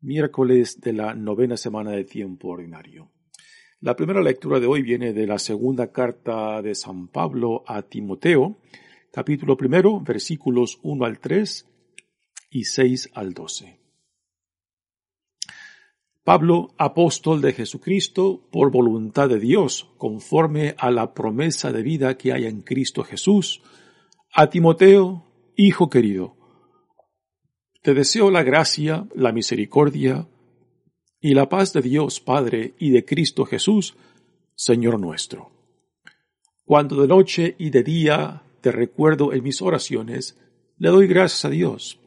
miércoles de la novena semana de tiempo ordinario. La primera lectura de hoy viene de la segunda carta de San Pablo a Timoteo, capítulo primero, versículos 1 al 3 y 6 al 12. Pablo, apóstol de Jesucristo, por voluntad de Dios, conforme a la promesa de vida que hay en Cristo Jesús, a Timoteo, hijo querido, te deseo la gracia, la misericordia y la paz de Dios Padre y de Cristo Jesús, Señor nuestro. Cuando de noche y de día te recuerdo en mis oraciones, le doy gracias a Dios,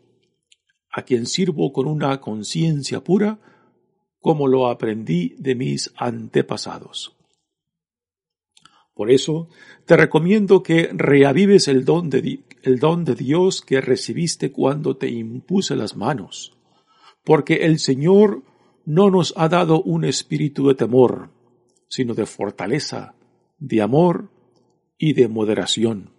a quien sirvo con una conciencia pura, como lo aprendí de mis antepasados. Por eso te recomiendo que reavives el don de, el don de Dios que recibiste cuando te impuse las manos, porque el Señor no nos ha dado un espíritu de temor, sino de fortaleza, de amor y de moderación.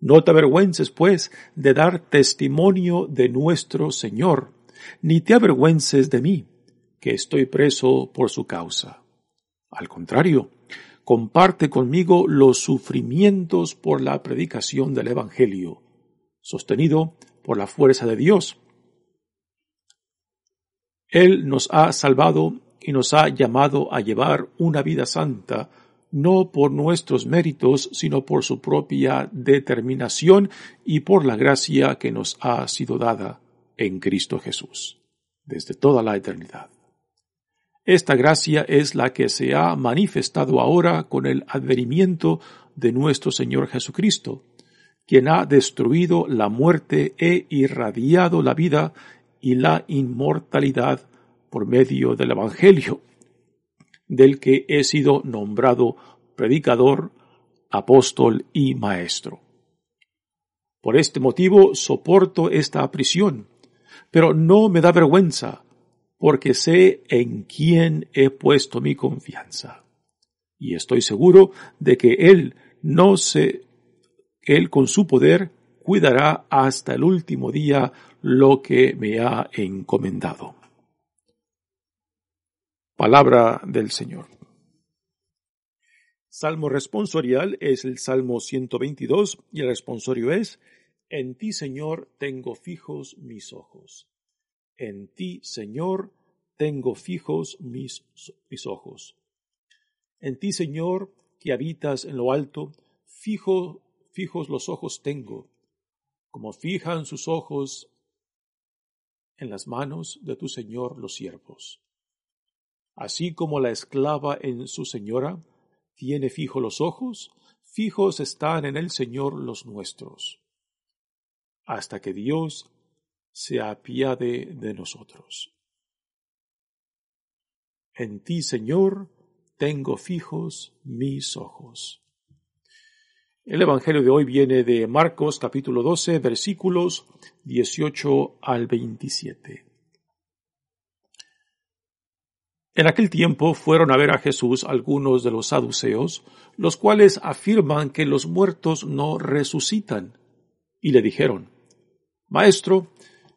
No te avergüences, pues, de dar testimonio de nuestro Señor, ni te avergüences de mí, que estoy preso por su causa. Al contrario, comparte conmigo los sufrimientos por la predicación del Evangelio, sostenido por la fuerza de Dios. Él nos ha salvado y nos ha llamado a llevar una vida santa, no por nuestros méritos, sino por su propia determinación y por la gracia que nos ha sido dada en Cristo Jesús, desde toda la eternidad. Esta gracia es la que se ha manifestado ahora con el advenimiento de nuestro Señor Jesucristo, quien ha destruido la muerte e irradiado la vida y la inmortalidad por medio del Evangelio, del que he sido nombrado predicador, apóstol y maestro. Por este motivo soporto esta prisión, pero no me da vergüenza, porque sé en quién he puesto mi confianza. Y estoy seguro de que Él no se, Él con su poder cuidará hasta el último día lo que me ha encomendado. Palabra del Señor. Salmo responsorial es el Salmo 122 y el responsorio es, En ti, Señor, tengo fijos mis ojos. En ti, Señor, tengo fijos mis, mis ojos. En ti, Señor, que habitas en lo alto, fijo, fijos los ojos tengo, como fijan sus ojos en las manos de tu Señor los siervos. Así como la esclava en su señora tiene fijo los ojos, fijos están en el Señor los nuestros, hasta que Dios se apiade de nosotros. En ti, Señor, tengo fijos mis ojos. El Evangelio de hoy viene de Marcos capítulo 12 versículos 18 al 27. En aquel tiempo fueron a ver a Jesús algunos de los saduceos, los cuales afirman que los muertos no resucitan, y le dijeron, Maestro,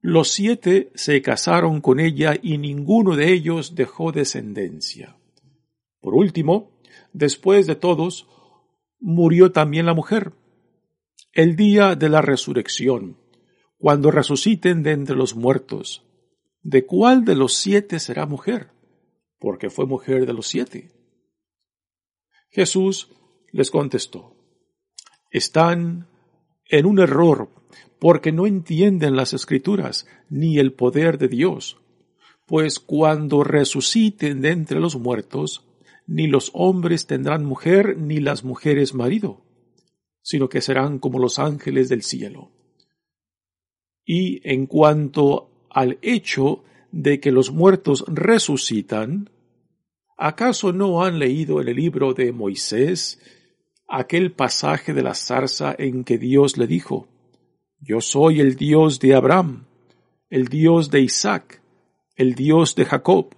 Los siete se casaron con ella y ninguno de ellos dejó descendencia. Por último, después de todos, murió también la mujer. El día de la resurrección, cuando resuciten de entre los muertos, ¿de cuál de los siete será mujer? Porque fue mujer de los siete. Jesús les contestó, están en un error porque no entienden las escrituras ni el poder de Dios, pues cuando resuciten de entre los muertos, ni los hombres tendrán mujer ni las mujeres marido, sino que serán como los ángeles del cielo. Y en cuanto al hecho de que los muertos resucitan, ¿acaso no han leído en el libro de Moisés aquel pasaje de la zarza en que Dios le dijo, Yo soy el Dios de Abraham, el Dios de Isaac, el Dios de Jacob?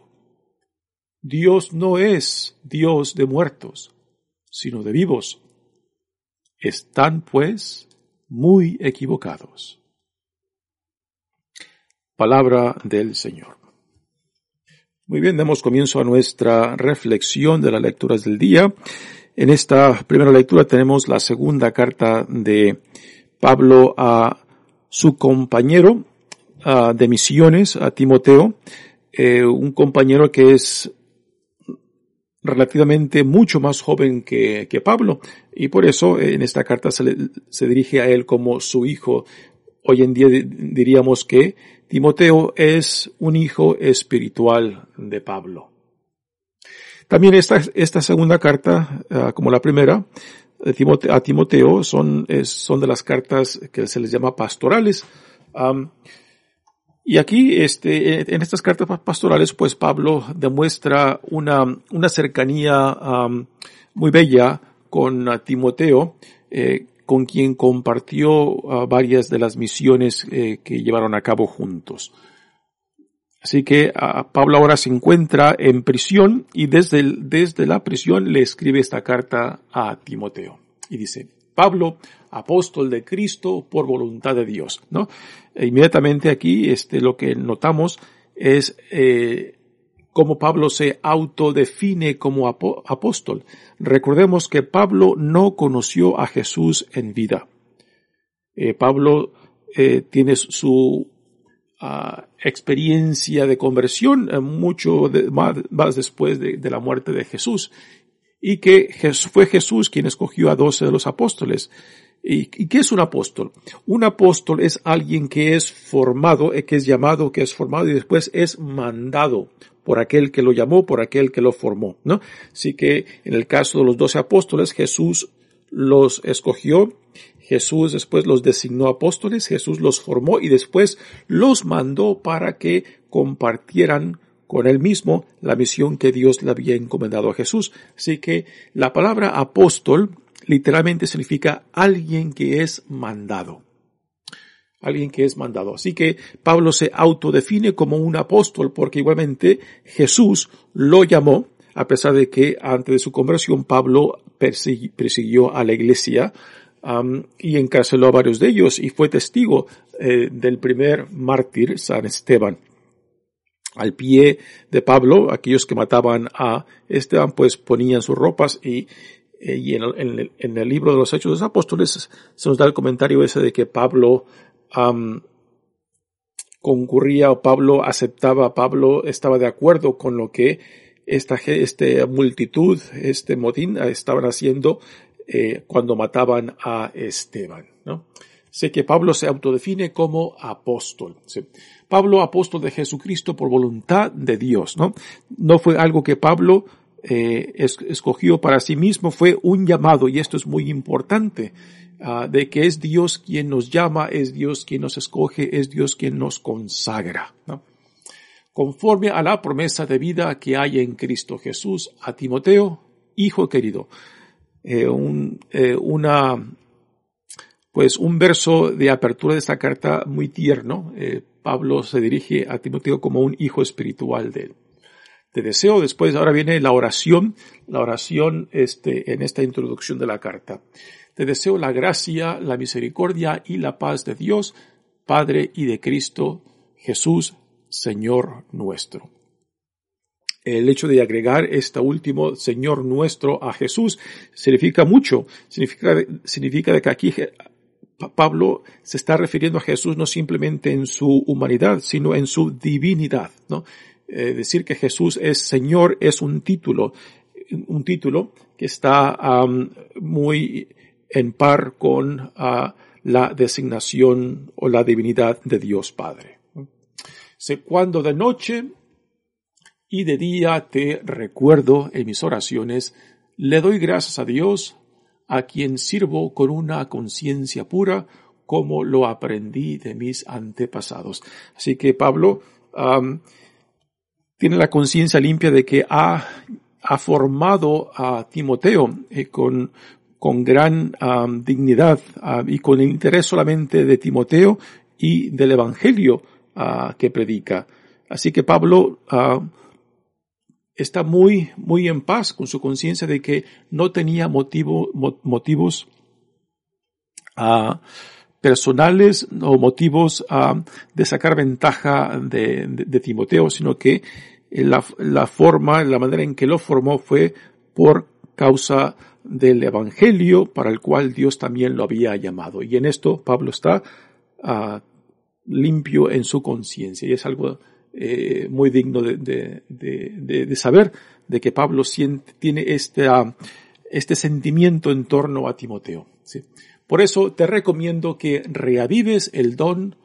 Dios no es Dios de muertos, sino de vivos. Están, pues, muy equivocados. Palabra del Señor. Muy bien, demos comienzo a nuestra reflexión de las lecturas del día. En esta primera lectura tenemos la segunda carta de Pablo a su compañero de misiones, a Timoteo, eh, un compañero que es relativamente mucho más joven que, que Pablo y por eso eh, en esta carta se, dirige a él como su hijo. Hoy en día diríamos que Timoteo es un hijo espiritual de Pablo. También esta, esta segunda carta, uh, como la primera, a Timoteo son, son de las cartas que se les llama pastorales. Y aquí, este, en estas cartas pastorales, pues Pablo demuestra una, una cercanía muy bella con Timoteo, eh, con quien compartió uh, varias de las misiones eh, que llevaron a cabo juntos. Así que Pablo ahora se encuentra en prisión y desde, desde la prisión le escribe esta carta a Timoteo. Y dice, Pablo, apóstol de Cristo por voluntad de Dios, ¿no? E inmediatamente aquí, este, lo que notamos es, eh, cómo Pablo se autodefine como apóstol. Recordemos que Pablo no conoció a Jesús en vida. Eh, Pablo eh, tiene su experiencia de conversión eh, mucho más, después de, la muerte de Jesús y que fue Jesús quien escogió a doce de los apóstoles. ¿Y, qué es un apóstol? Un apóstol es alguien que es formado, eh, que es llamado, que es formado y después es mandado por aquel que lo llamó, por aquel que lo formó, ¿no? Así que en el caso de los doce apóstoles, Jesús los escogió, Jesús después los designó apóstoles, Jesús los formó y después los mandó para que compartieran con él mismo la misión que Dios le había encomendado a Jesús. Así que la palabra apóstol literalmente significa alguien que es mandado. Alguien que es mandado. Así que Pablo se autodefine como un apóstol porque igualmente Jesús lo llamó, a pesar de que antes de su conversión Pablo persiguió a la iglesia y encarceló a varios de ellos y fue testigo eh, del primer mártir, San Esteban. Al pie de Pablo, aquellos que mataban a Esteban, pues ponían sus ropas y, eh, y en, el, libro de los Hechos de los Apóstoles se nos da el comentario ese de que Pablo concurría o Pablo aceptaba, Pablo estaba de acuerdo con lo que esta, esta multitud, este motín estaban haciendo eh, cuando mataban a Esteban, ¿no? Sé que Pablo se autodefine como apóstol. Pablo, apóstol de Jesucristo por voluntad de Dios, ¿no? No fue algo que Pablo eh, es, escogió para sí mismo, fue un llamado, y esto es muy importante, uh, de que es Dios quien nos llama, es Dios quien nos escoge, es Dios quien nos consagra. Conforme a la promesa de vida que hay en Cristo Jesús, a Timoteo, hijo querido, eh, un, eh, una pues un verso de apertura de esta carta muy tierno. Eh, Pablo se dirige a Timoteo como un hijo espiritual de él. Te deseo, después ahora viene la oración, la oración este, en esta introducción de la carta. Te deseo la gracia, la misericordia y la paz de Dios, Padre y de Cristo Jesús, Señor nuestro. El hecho de agregar este último Señor nuestro a Jesús significa mucho. Significa, significa que aquí Pablo se está refiriendo a Jesús no simplemente en su humanidad, sino en su divinidad, ¿no? Eh, decir que Jesús es Señor es un título, un título que está muy en par con ah, la designación o la divinidad de Dios Padre. Sé cuando de noche y de día te recuerdo en mis oraciones, le doy gracias a Dios, a quien sirvo con una conciencia pura, como lo aprendí de mis antepasados. Así que Pablo tiene la conciencia limpia de que ha, ha, formado a Timoteo eh, con, con gran dignidad y con el interés solamente de Timoteo y del Evangelio que predica. Así que Pablo está muy, muy en paz con su conciencia de que no tenía motivo, motivos personales o motivos de sacar ventaja de, de, Timoteo, sino que la, la, forma, la manera en que lo formó fue por causa del Evangelio para el cual Dios también lo había llamado. Y en esto Pablo está limpio en su conciencia y es algo eh, muy digno de, de, de, saber de que Pablo siente, tiene este, este sentimiento en torno a Timoteo. ¿sí? Por eso te recomiendo que reavives el don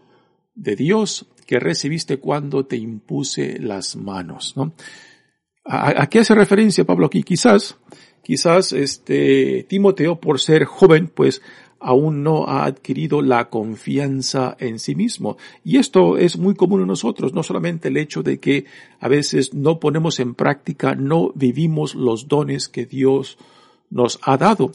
de Dios que recibiste cuando te impuse las manos. ¿no? ¿A, a qué hace referencia Pablo aquí? Quizás, quizás este Timoteo, por ser joven, pues aún no ha adquirido la confianza en sí mismo. Y esto es muy común en nosotros, no solamente el hecho de que a veces no ponemos en práctica, no vivimos los dones que Dios nos ha dado.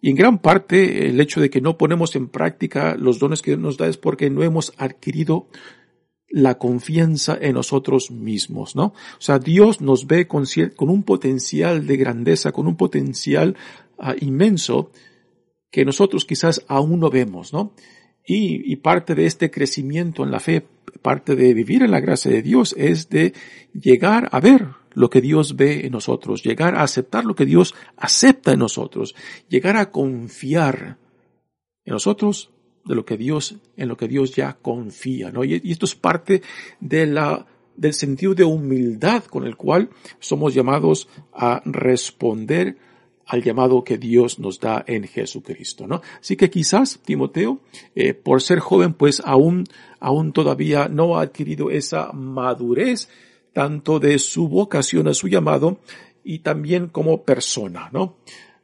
Y en gran parte el hecho de que no ponemos en práctica los dones que Dios nos da es porque no hemos adquirido la confianza en nosotros mismos, ¿no? O sea, Dios nos ve con, un potencial de grandeza, con un potencial uh, inmenso, que nosotros quizás aún no vemos, ¿no? Y, parte de este crecimiento en la fe, parte de vivir en la gracia de Dios es de llegar a ver lo que Dios ve en nosotros, llegar a aceptar lo que Dios acepta en nosotros, llegar a confiar en nosotros de lo que Dios, en lo que Dios ya confía, ¿no? Y, y esto es parte de la, del sentido de humildad con el cual somos llamados a responder al llamado que Dios nos da en Jesucristo, ¿no? Así que quizás Timoteo, eh, por ser joven, pues aún, aún todavía no ha adquirido esa madurez tanto de su vocación a su llamado y también como persona, ¿no?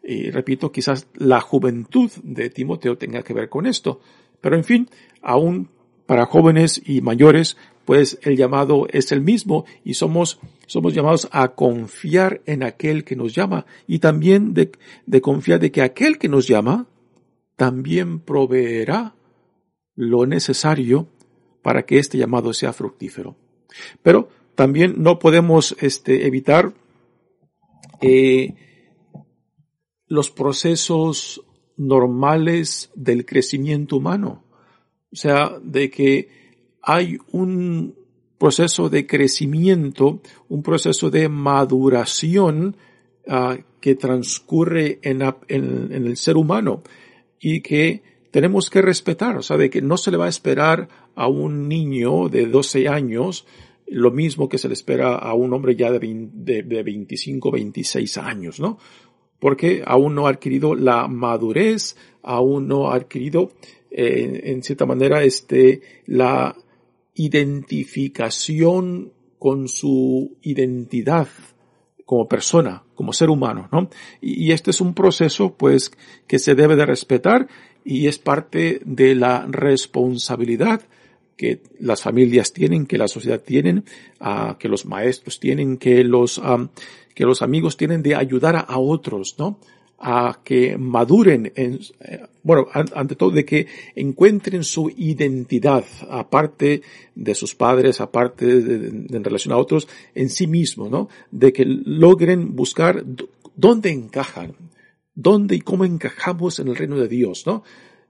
Y repito, quizás la juventud de Timoteo tenga que ver con esto. Pero en fin, aún para jóvenes y mayores, pues el llamado es el mismo y somos, somos llamados a confiar en aquel que nos llama y también de, confiar de que aquel que nos llama también proveerá lo necesario para que este llamado sea fructífero. Pero también no podemos este, evitar eh, los procesos normales del crecimiento humano. O sea, de que hay un proceso de crecimiento, un proceso de maduración uh, que transcurre en, el ser humano y que tenemos que respetar, o sea, de que no se le va a esperar a un niño de 12 años lo mismo que se le espera a un hombre ya de, 20, de, de 25, 26 años, ¿no? Porque aún no ha adquirido la madurez, aún no ha adquirido, eh, en cierta manera, este, la, identificación con su identidad como persona, como ser humano, ¿no? Y, este es un proceso, pues, que se debe de respetar y es parte de la responsabilidad que las familias tienen, que la sociedad tienen, uh, que los maestros tienen, que los, que los amigos tienen de ayudar a, a, otros, ¿no? A que maduren, en, eh, bueno, ante todo de que encuentren su identidad, aparte de sus padres, aparte de, en relación a otros, en sí mismos, ¿no? De que logren buscar dónde encajan, dónde y cómo encajamos en el reino de Dios, ¿no?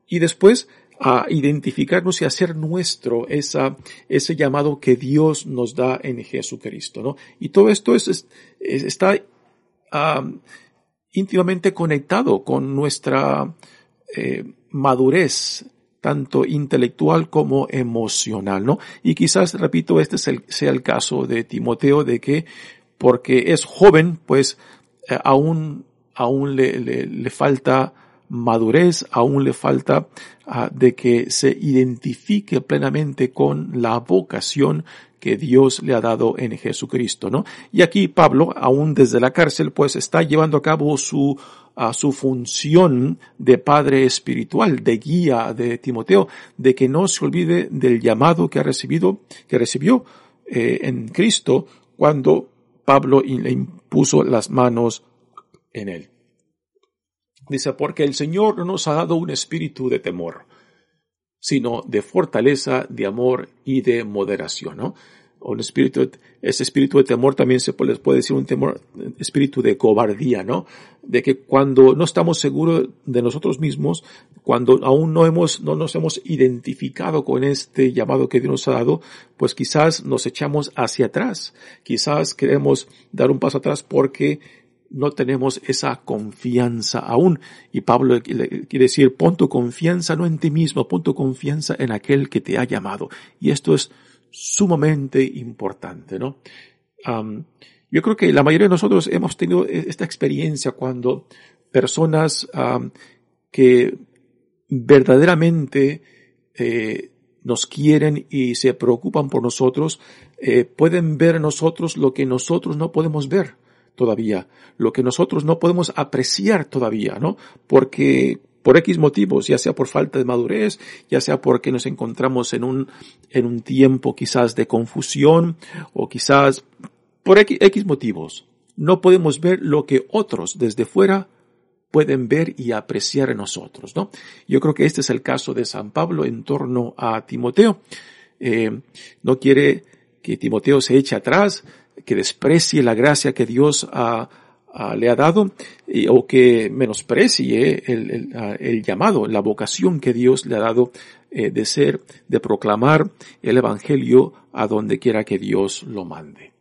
Y después a identificarnos y hacer nuestro esa, ese llamado que Dios nos da en Jesucristo, ¿no? Y todo esto es, está íntimamente conectado con nuestra eh, madurez, tanto intelectual como emocional, ¿no? Y quizás, repito, este sea el caso de Timoteo, de que porque es joven, pues eh, aún, aún le, falta madurez, aún le falta uh, de que se identifique plenamente con la vocación que Dios le ha dado en Jesucristo, ¿no? Y aquí Pablo, aún desde la cárcel, pues está llevando a cabo su a su función de padre espiritual, de guía de Timoteo, de que no se olvide del llamado que ha recibido, que recibió eh, en Cristo cuando Pablo le impuso las manos en él. Dice, porque el Señor no nos ha dado un espíritu de temor, sino de fortaleza, de amor y de moderación, ¿no? un espíritu, ese espíritu de temor también se puede, puede decir un temor, espíritu de cobardía, ¿no? De que cuando no estamos seguros de nosotros mismos, cuando aún no hemos, no nos hemos identificado con este llamado que Dios nos ha dado, pues quizás nos echamos hacia atrás. Quizás queremos dar un paso atrás porque no tenemos esa confianza aún. Y Pablo quiere decir, pon tu confianza no en ti mismo, pon tu confianza en aquel que te ha llamado. Y esto es sumamente importante, ¿no? yo creo que la mayoría de nosotros hemos tenido e-, esta experiencia cuando personas que verdaderamente eh, nos quieren y se preocupan por nosotros, eh, pueden ver en nosotros lo que nosotros no podemos ver todavía, lo que nosotros no podemos apreciar todavía, ¿no? Porque por X motivos, ya sea por falta de madurez, ya sea porque nos encontramos en un, en un tiempo quizás de confusión o quizás por X, motivos. No podemos ver lo que otros desde fuera pueden ver y apreciar en nosotros, ¿no? Yo creo que este es el caso de San Pablo en torno a Timoteo. Eh, no quiere que Timoteo se eche atrás, que desprecie la gracia que Dios le ha dado o que menosprecie el, el, llamado, la vocación que Dios le ha dado eh, de ser, de proclamar el Evangelio a donde quiera que Dios lo mande.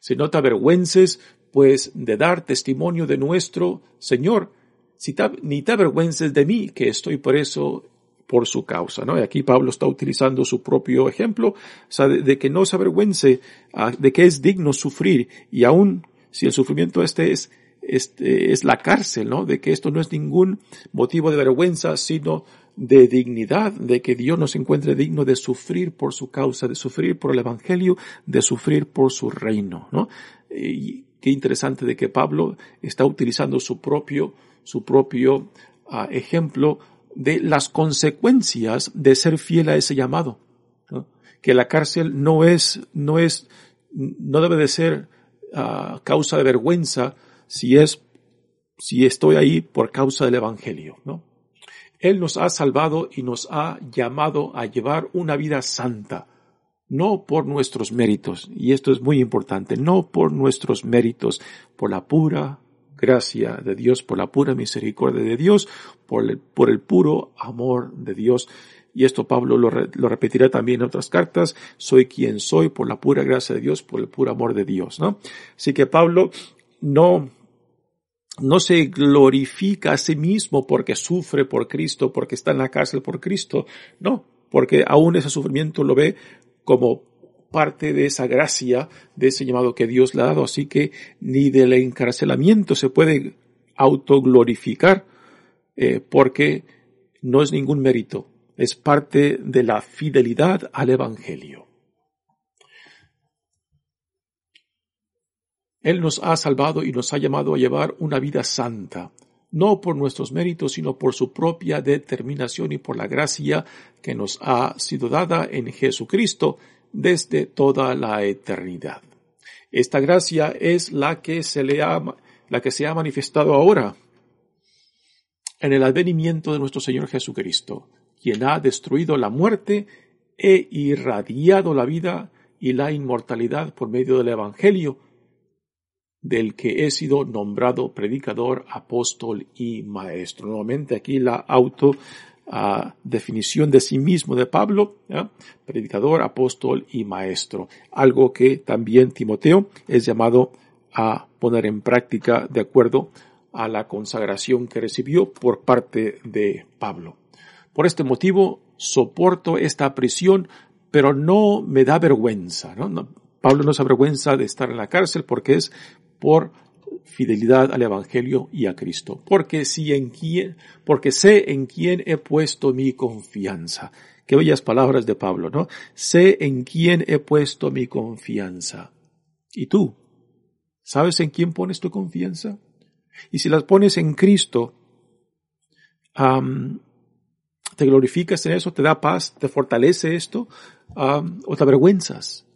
Se nota avergüences, pues, de dar testimonio de nuestro Señor, si ni te avergüences de mí, que estoy por eso por su causa, ¿no? Y aquí Pablo está utilizando su propio ejemplo, o sea, de, que no se avergüence, ah, de que es digno sufrir, y aún si el sufrimiento este es, este es la cárcel, ¿no? De que esto no es ningún motivo de vergüenza, sino de dignidad, de que Dios nos encuentre digno de sufrir por su causa, de sufrir por el Evangelio, de sufrir por su reino, ¿no? Y qué interesante de que Pablo está utilizando su propio, su propio ah, ejemplo de las consecuencias de ser fiel a ese llamado. Que la cárcel no es, no es, no debe de ser uh, causa de vergüenza si es, si estoy ahí por causa del evangelio, ¿no? Él nos ha salvado y nos ha llamado a llevar una vida santa, no por nuestros méritos, y esto es muy importante, no por nuestros méritos, por la pura gracia de Dios, por la pura misericordia de Dios, por el, por el puro amor de Dios. Y esto Pablo lo, lo, repetirá también en otras cartas, soy quien soy por la pura gracia de Dios, por el puro amor de Dios, ¿no? Así que Pablo no, no se glorifica a sí mismo porque sufre por Cristo, porque está en la cárcel por Cristo, no, porque aún ese sufrimiento lo ve como parte de esa gracia, de ese llamado que Dios le ha dado. Así que ni del encarcelamiento se puede autoglorificar eh, porque no es ningún mérito, es parte de la fidelidad al Evangelio. Él nos ha salvado y nos ha llamado a llevar una vida santa, no por nuestros méritos, sino por su propia determinación y por la gracia que nos ha sido dada en Jesucristo desde toda la eternidad. Esta gracia es la que se le ha, la que se ha manifestado ahora en el advenimiento de nuestro Señor Jesucristo, quien ha destruido la muerte e irradiado la vida y la inmortalidad por medio del Evangelio, del que he sido nombrado predicador, apóstol y maestro. Nuevamente aquí la auto definición de sí mismo de Pablo, predicador, apóstol y maestro. Algo que también Timoteo es llamado a poner en práctica de acuerdo a la consagración que recibió por parte de Pablo. Por este motivo soporto esta prisión, pero no me da vergüenza. Pablo no se avergüenza de estar en la cárcel porque es por fidelidad al Evangelio y a Cristo. Porque si en quién, porque sé en quién he puesto mi confianza. Qué bellas palabras de Pablo, ¿no? Sé en quién he puesto mi confianza. ¿Y tú? ¿Sabes en quién pones tu confianza? Y si las pones en Cristo, te glorificas en eso, te da paz, te fortalece esto, o te avergüenzas.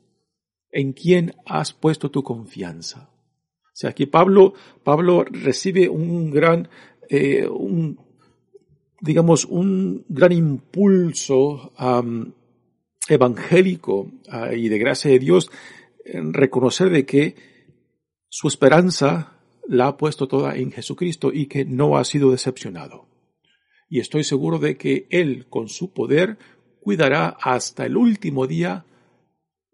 ¿En quién has puesto tu confianza? O sea, aquí Pablo, Pablo recibe un gran, eh, un, digamos, un gran impulso evangélico ah, y de gracia de Dios en reconocer de que su esperanza la ha puesto toda en Jesucristo y que no ha sido decepcionado. Y estoy seguro de que Él, con su poder, cuidará hasta el último día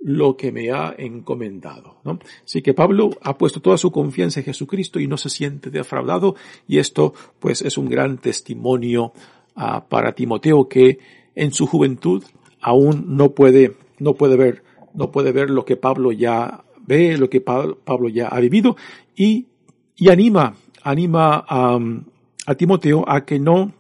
lo que me ha encomendado. ¿no? Así que Pablo ha puesto toda su confianza en Jesucristo y no se siente defraudado y esto pues es un gran testimonio uh, para Timoteo que en su juventud aún no puede, no puede ver, no puede ver lo que Pablo ya ve, lo que Pablo ya ha vivido y, y anima, anima a Timoteo a que no,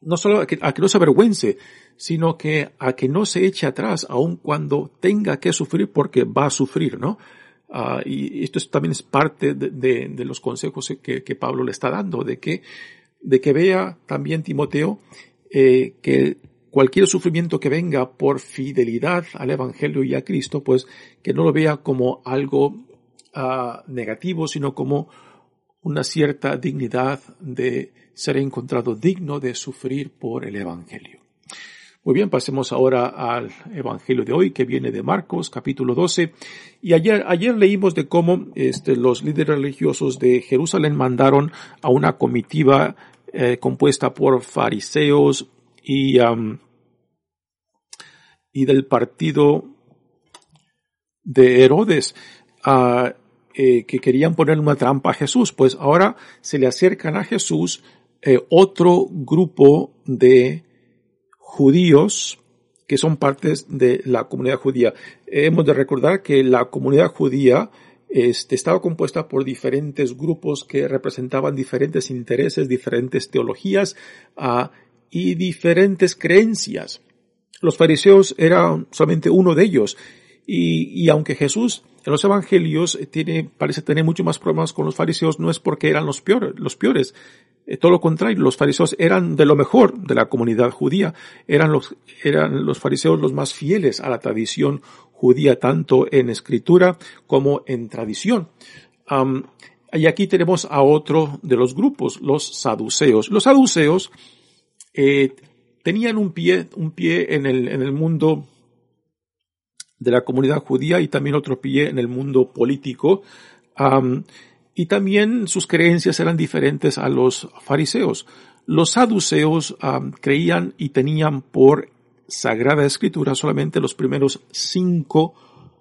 no solo a que, a que no se avergüence sino que a que no se eche atrás aun cuando tenga que sufrir porque va a sufrir, ¿no? Uh, y esto también es parte de, de, los consejos que, que, Pablo le está dando, de que, de que vea también Timoteo eh, que cualquier sufrimiento que venga por fidelidad al Evangelio y a Cristo, pues que no lo vea como algo uh, negativo, sino como una cierta dignidad de ser encontrado digno de sufrir por el Evangelio. Muy bien, pasemos ahora al Evangelio de hoy que viene de Marcos, capítulo 12. Y ayer, ayer leímos de cómo este, los líderes religiosos de Jerusalén mandaron a una comitiva eh, compuesta por fariseos y, y del partido de Herodes eh, que querían poner una trampa a Jesús. Pues ahora se le acercan a Jesús eh, otro grupo de judíos que son partes de la comunidad judía. Hemos de recordar que la comunidad judía este, estaba compuesta por diferentes grupos que representaban diferentes intereses, diferentes teologías uh, y diferentes creencias. Los fariseos eran solamente uno de ellos. Y, y, aunque Jesús en los evangelios tiene, parece tener mucho más problemas con los fariseos, no es porque eran los peores, los peores. Eh, todo lo contrario, los fariseos eran de lo mejor de la comunidad judía, eran los, fariseos los más fieles a la tradición judía, tanto en escritura como en tradición. y aquí tenemos a otro de los grupos, los saduceos. Los saduceos eh, tenían un pie, un pie en el mundo de la comunidad judía y también otro pie en el mundo político y también sus creencias eran diferentes a los fariseos. Los saduceos creían y tenían por Sagrada Escritura solamente los primeros cinco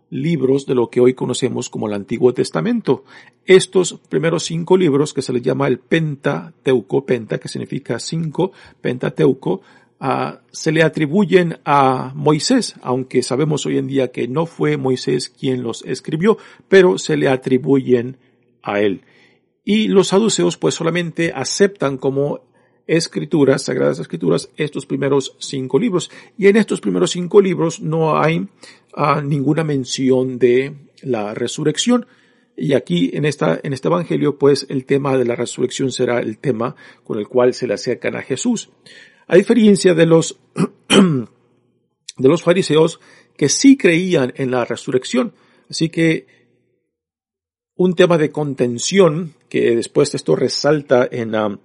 libros de lo que hoy conocemos como el Antiguo Testamento. Estos primeros cinco libros, que se les llama el Pentateuco, Penta, que significa cinco, Pentateuco, se le atribuyen a Moisés, aunque sabemos hoy en día que no fue Moisés quien los escribió, pero se le atribuyen a él. Y los saduceos pues solamente aceptan como escrituras, sagradas escrituras, estos primeros cinco libros. Y en estos primeros cinco libros no hay uh, ninguna mención de la resurrección. Y aquí en esta, en este evangelio, pues el tema de la resurrección será el tema con el cual se le acercan a Jesús. A diferencia de los, de los fariseos que sí creían en la resurrección. Así que un tema de contención que después esto resalta en, um,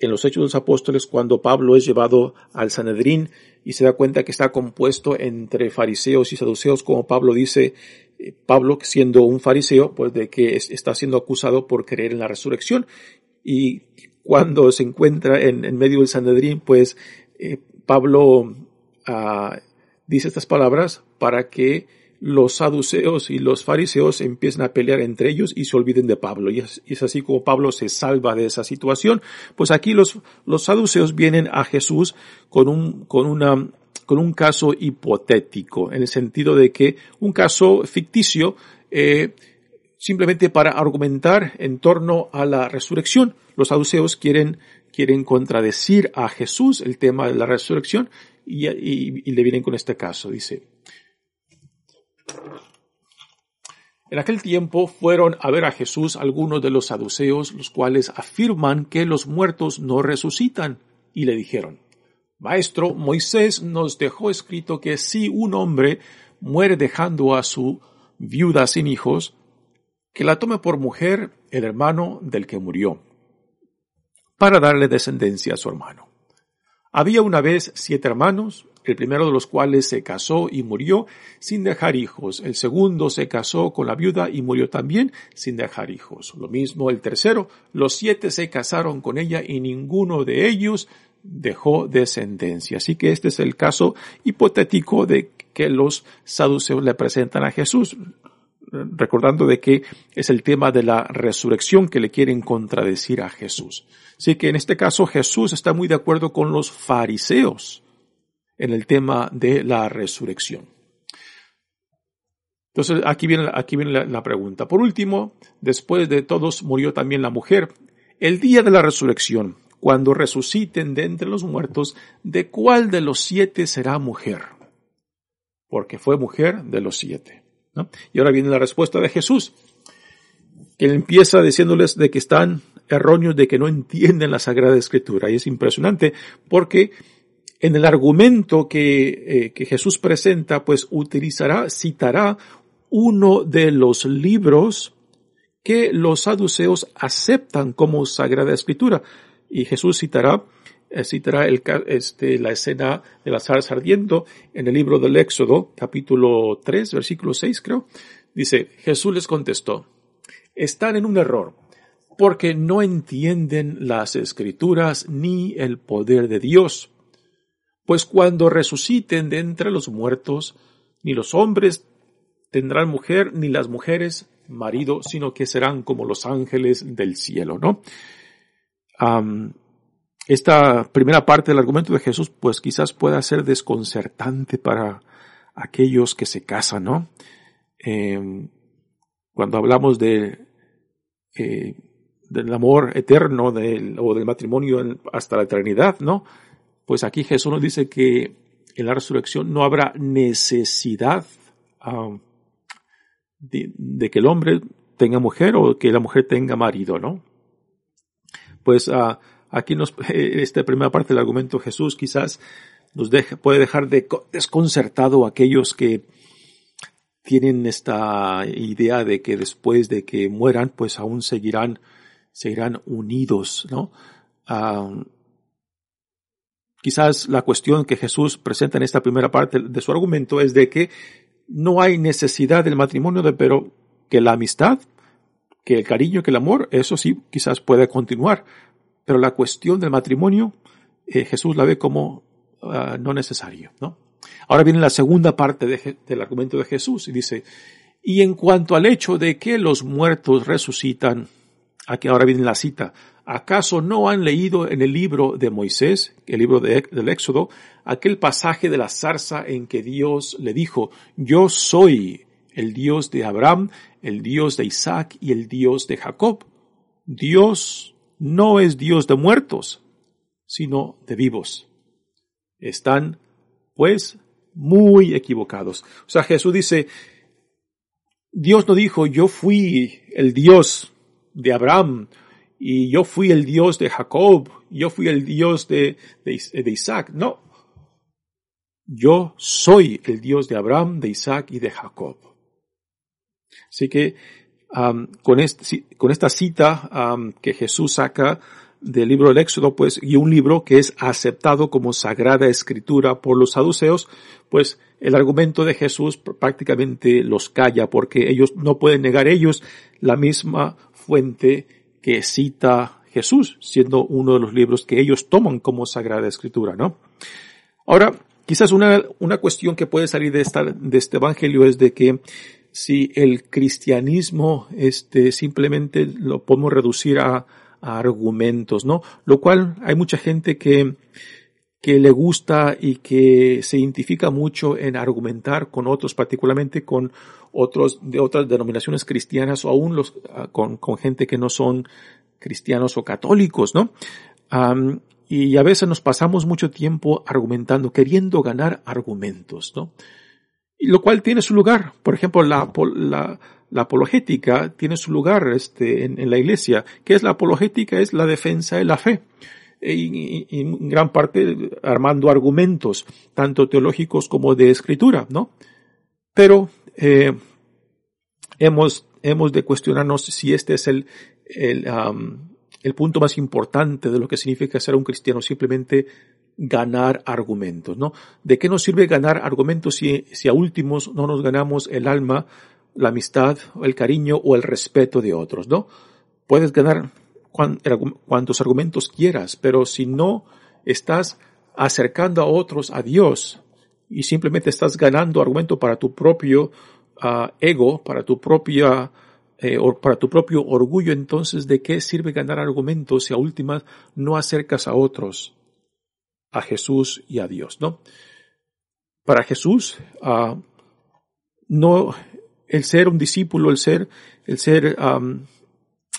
en los Hechos de los Apóstoles cuando Pablo es llevado al Sanedrín y se da cuenta que está compuesto entre fariseos y saduceos, como Pablo dice, eh, Pablo siendo un fariseo, pues de que está siendo acusado por creer en la resurrección. Y cuando se encuentra en, medio del Sanedrín, pues eh, Pablo ah, dice estas palabras para que los saduceos y los fariseos empiezan a pelear entre ellos y se olviden de Pablo. Y es, así como Pablo se salva de esa situación. Pues aquí los, los saduceos vienen a Jesús con un, con una, con un caso hipotético, en el sentido de que un caso ficticio, eh, simplemente para argumentar en torno a la resurrección. Los saduceos quieren, quieren contradecir a Jesús el tema de la resurrección y, y le vienen con este caso. Dice, en aquel tiempo fueron a ver a Jesús algunos de los saduceos, los cuales afirman que los muertos no resucitan, y le dijeron, Maestro, Moisés nos dejó escrito que si un hombre muere dejando a su viuda sin hijos, que la tome por mujer el hermano del que murió, para darle descendencia a su hermano. Había una vez siete hermanos, el primero de los cuales se casó y murió sin dejar hijos, el segundo se casó con la viuda y murió también sin dejar hijos. Lo mismo el tercero, los siete se casaron con ella y ninguno de ellos dejó descendencia. Así que este es el caso hipotético de que los saduceos le presentan a Jesús, recordando de que es el tema de la resurrección que le quieren contradecir a Jesús. Así que en este caso Jesús está muy de acuerdo con los fariseos en el tema de la resurrección. Entonces, aquí viene, aquí viene la, pregunta. Por último, después de todos murió también la mujer. El día de la resurrección, cuando resuciten de entre los muertos, ¿de cuál de los siete será mujer? Porque fue mujer de los siete. Y ahora viene la respuesta de Jesús, que empieza diciéndoles de que están erróneos, de que no entienden la Sagrada Escritura. Y es impresionante porque en el argumento que, eh, Jesús presenta, pues utilizará, citará uno de los libros que los saduceos aceptan como Sagrada Escritura. Y Jesús citará, citará el, este, la escena de la zarza ardiendo en el libro del Éxodo, capítulo 3, versículo 6, creo. Dice, Jesús les contestó, están en un error, porque no entienden las escrituras ni el poder de Dios pues cuando resuciten de entre los muertos, ni los hombres tendrán mujer, ni las mujeres marido, sino que serán como los ángeles del cielo, ¿no? Esta primera parte del argumento de Jesús, pues quizás pueda ser desconcertante para aquellos que se casan, ¿no? Em, cuando hablamos de, eh, del amor eterno del, o del matrimonio hasta la eternidad, ¿no? pues aquí Jesús nos dice que en la resurrección no habrá necesidad um, de, que el hombre tenga mujer o que la mujer tenga marido, ¿no? Pues uh, aquí nos, esta primera parte del argumento Jesús quizás nos deja, puede dejar de, desconcertado a aquellos que tienen esta idea de que después de que mueran, pues aún seguirán, seguirán unidos, ¿no? Quizás la cuestión que Jesús presenta en esta primera parte de su argumento es de que no hay necesidad del matrimonio, de, pero que la amistad, que el cariño, que el amor, eso sí, quizás puede continuar. Pero la cuestión del matrimonio, eh, Jesús la ve como ah, no necesario, ¿no? Ahora viene la segunda parte del argumento de Jesús y dice, y en cuanto al hecho de que los muertos resucitan, aquí ahora viene la cita, ¿Acaso no han leído en el libro de Moisés, el libro del Éxodo, aquel pasaje de la zarza en que Dios le dijo, yo soy el Dios de Abraham, el Dios de Isaac y el Dios de Jacob? Dios no es Dios de muertos, sino de vivos. Están, pues, muy equivocados. O sea, Jesús dice, Dios no dijo, yo fui el Dios de Abraham, y yo fui el Dios de Jacob, yo fui el Dios de, de, Isaac. No, yo soy el Dios de Abraham, de Isaac y de Jacob. Así que con, esta cita que Jesús saca del libro del Éxodo, pues, y un libro que es aceptado como sagrada escritura por los saduceos, pues el argumento de Jesús prácticamente los calla porque ellos no pueden negar ellos la misma fuente que cita Jesús, siendo uno de los libros que ellos toman como sagrada escritura, ¿no? Ahora, quizás una, una cuestión que puede salir de, esta, de este evangelio es de que si el cristianismo este, simplemente lo podemos reducir a, argumentos, ¿no? Lo cual hay mucha gente que, que le gusta y que se identifica mucho en argumentar con otros, particularmente con otros de otras denominaciones cristianas o aún los, ah, con, con gente que no son cristianos o católicos, ¿no? y a veces nos pasamos mucho tiempo argumentando, queriendo ganar argumentos, ¿no? Y lo cual tiene su lugar. Por ejemplo, la, la, la apologética tiene su lugar este, en, en, la iglesia. ¿Qué es la apologética? Es la defensa de la fe. E, y, y, en gran parte armando argumentos, tanto teológicos como de escritura, ¿no? Pero eh, hemos, hemos de cuestionarnos si este es el, el, um, el punto más importante de lo que significa ser un cristiano, simplemente ganar argumentos, ¿no? ¿De qué nos sirve ganar argumentos si, si a últimos no nos ganamos el alma, la amistad, el cariño o el respeto de otros, ¿no? Puedes ganar cuantos argumentos quieras, pero si no estás acercando a otros a Dios y simplemente estás ganando argumento para tu propio uh, ego, para tu propia eh, para tu propio orgullo, entonces ¿de qué sirve ganar argumentos si a últimas no acercas a otros a Jesús y a Dios, ¿no? Para Jesús, uh, no, el ser un discípulo, el ser, el ser, um,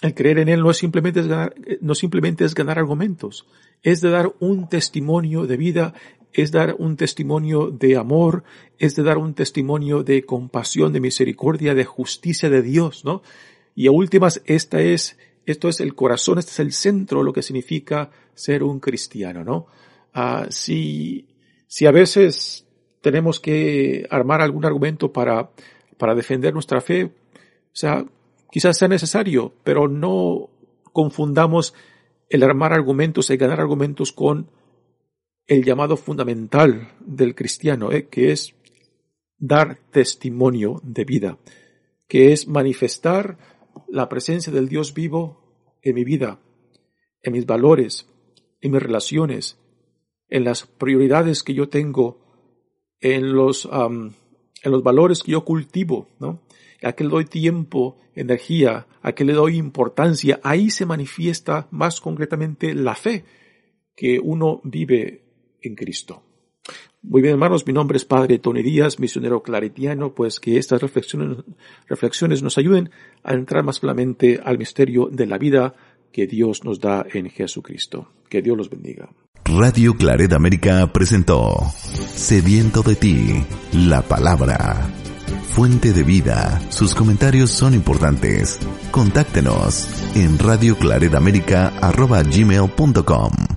el creer en Él no es simplemente es ganar, no simplemente es ganar argumentos, es de dar un testimonio de vida, es dar un testimonio de amor, es de dar un testimonio de compasión, de misericordia, de justicia de Dios, ¿no? Y a últimas, esta es, esto es el corazón, este es el centro, lo que significa ser un cristiano, ¿no? Ah, si, si a veces tenemos que armar algún argumento para, para defender nuestra fe, o sea, quizás sea necesario, pero no confundamos el armar argumentos, el ganar argumentos con el llamado fundamental del cristiano, ¿eh? que es dar testimonio de vida, que es manifestar la presencia del Dios vivo en mi vida, en mis valores, en mis relaciones, en las prioridades que yo tengo, en los, en los valores que yo cultivo, ¿no? A que le doy tiempo, energía, a que le doy importancia, ahí se manifiesta más concretamente la fe que uno vive en Cristo. Muy bien, hermanos, mi nombre es Padre Tony Díaz, misionero claretiano, pues que estas reflexiones, reflexiones nos ayuden a entrar más plenamente al misterio de la vida que Dios nos da en Jesucristo. Que Dios los bendiga. Radio Claret América presentó Sediento de ti, la palabra. Fuente de vida, sus comentarios son importantes. Contáctenos en radioclaredamerica.gmail.com